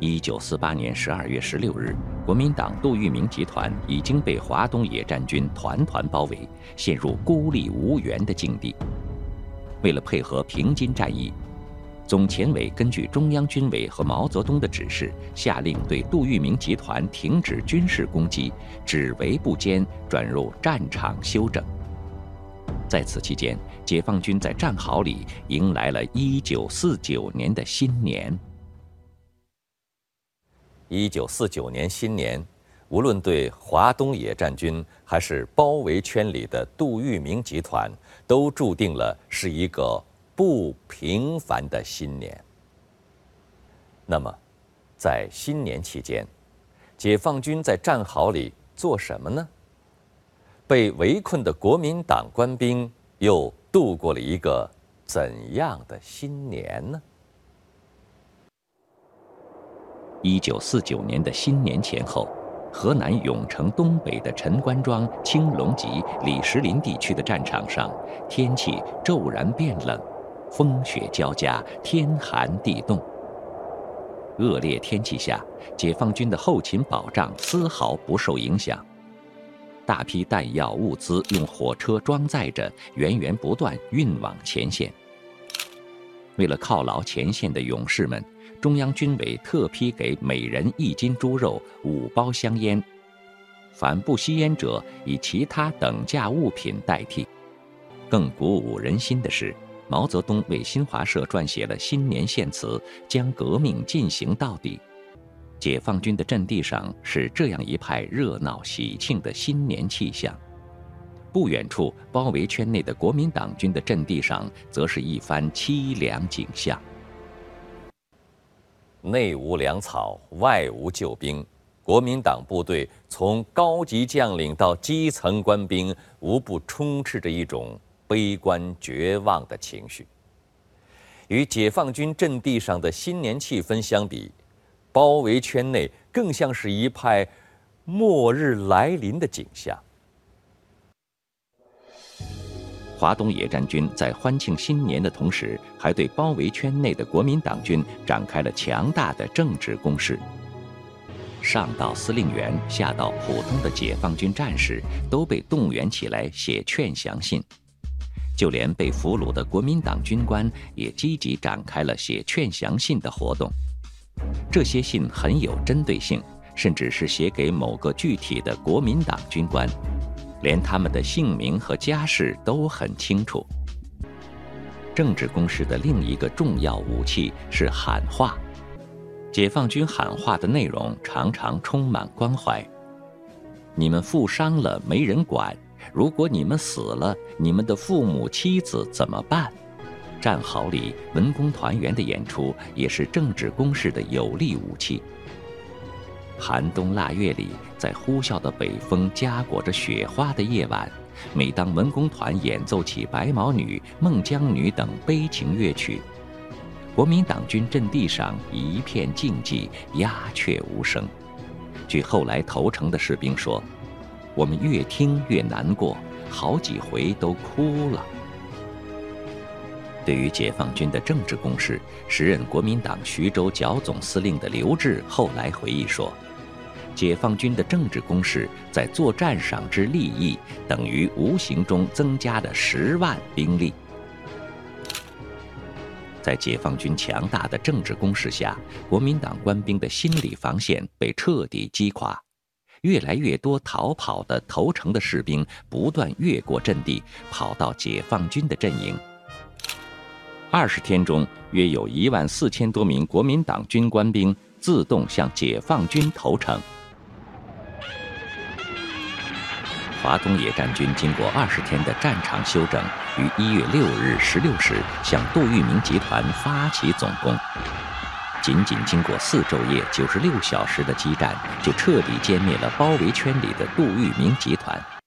一九四八年十二月十六日，国民党杜聿明集团已经被华东野战军团团包围，陷入孤立无援的境地。为了配合平津战役，总前委根据中央军委和毛泽东的指示，下令对杜聿明集团停止军事攻击，只围不歼，转入战场休整。在此期间，解放军在战壕里迎来了一九四九年的新年。一九四九年新年，无论对华东野战军，还是包围圈里的杜聿明集团，都注定了是一个不平凡的新年。那么，在新年期间，解放军在战壕里做什么呢？被围困的国民党官兵又度过了一个怎样的新年呢？一九四九年的新年前后，河南永城东北的陈官庄、青龙集、李石林地区的战场上，天气骤然变冷，风雪交加，天寒地冻。恶劣天气下，解放军的后勤保障丝毫不受影响，大批弹药物资用火车装载着，源源不断运往前线。为了犒劳前线的勇士们。中央军委特批给每人一斤猪肉、五包香烟，凡不吸烟者以其他等价物品代替。更鼓舞人心的是，毛泽东为新华社撰写了新年献词，将革命进行到底。解放军的阵地上是这样一派热闹喜庆的新年气象，不远处包围圈内的国民党军的阵地上，则是一番凄凉景象。内无粮草，外无救兵，国民党部队从高级将领到基层官兵，无不充斥着一种悲观绝望的情绪。与解放军阵地上的新年气氛相比，包围圈内更像是一派末日来临的景象。华东野战军在欢庆新年的同时，还对包围圈内的国民党军展开了强大的政治攻势。上到司令员，下到普通的解放军战士，都被动员起来写劝降信。就连被俘虏的国民党军官也积极展开了写劝降信的活动。这些信很有针对性，甚至是写给某个具体的国民党军官。连他们的姓名和家世都很清楚。政治攻势的另一个重要武器是喊话。解放军喊话的内容常常充满关怀：“你们负伤了没人管，如果你们死了，你们的父母妻子怎么办？”战壕里文工团员的演出也是政治攻势的有力武器。寒冬腊月里，在呼啸的北风夹裹着雪花的夜晚，每当文工团演奏起《白毛女》《孟姜女》等悲情乐曲，国民党军阵地上一片静寂，鸦雀无声。据后来投诚的士兵说，我们越听越难过，好几回都哭了。对于解放军的政治攻势，时任国民党徐州剿总司令的刘峙后来回忆说。解放军的政治攻势在作战上之利益，等于无形中增加了十万兵力。在解放军强大的政治攻势下，国民党官兵的心理防线被彻底击垮，越来越多逃跑的投诚的士兵不断越过阵地，跑到解放军的阵营。二十天中，约有一万四千多名国民党军官兵自动向解放军投诚。华东野战军经过二十天的战场休整，于一月六日十六时向杜聿明集团发起总攻。仅仅经过四昼夜、九十六小时的激战，就彻底歼灭了包围圈里的杜聿明集团。